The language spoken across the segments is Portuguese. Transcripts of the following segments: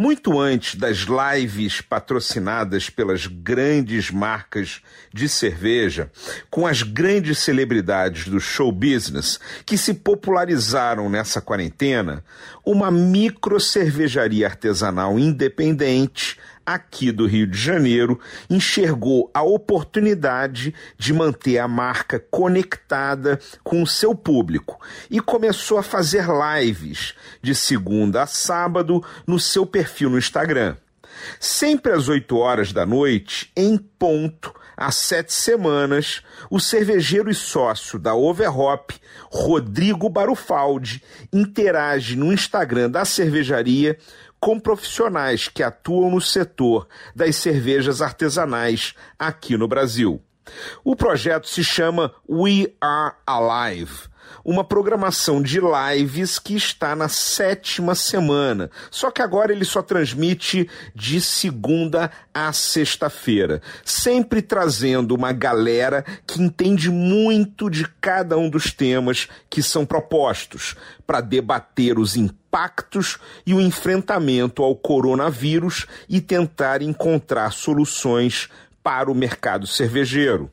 Muito antes das lives patrocinadas pelas grandes marcas de cerveja, com as grandes celebridades do show business que se popularizaram nessa quarentena, uma micro cervejaria artesanal independente aqui do Rio de Janeiro, enxergou a oportunidade de manter a marca conectada com o seu público e começou a fazer lives de segunda a sábado no seu perfil no Instagram. Sempre às 8 horas da noite, em ponto, há sete semanas, o cervejeiro e sócio da Overhop, Rodrigo Barufaldi, interage no Instagram da cervejaria com profissionais que atuam no setor das cervejas artesanais aqui no Brasil. O projeto se chama We Are Alive uma programação de lives que está na sétima semana. Só que agora ele só transmite de segunda a sexta-feira, sempre trazendo uma galera que entende muito de cada um dos temas que são propostos para debater os impactos e o enfrentamento ao coronavírus e tentar encontrar soluções para o mercado cervejeiro.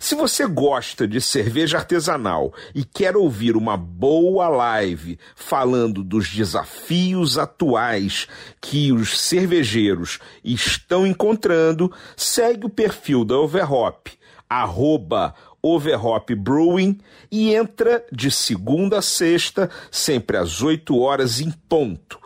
Se você gosta de cerveja artesanal e quer ouvir uma boa live falando dos desafios atuais que os cervejeiros estão encontrando, segue o perfil da Overhop, arroba Overhop Brewing e entra de segunda a sexta, sempre às 8 horas em ponto.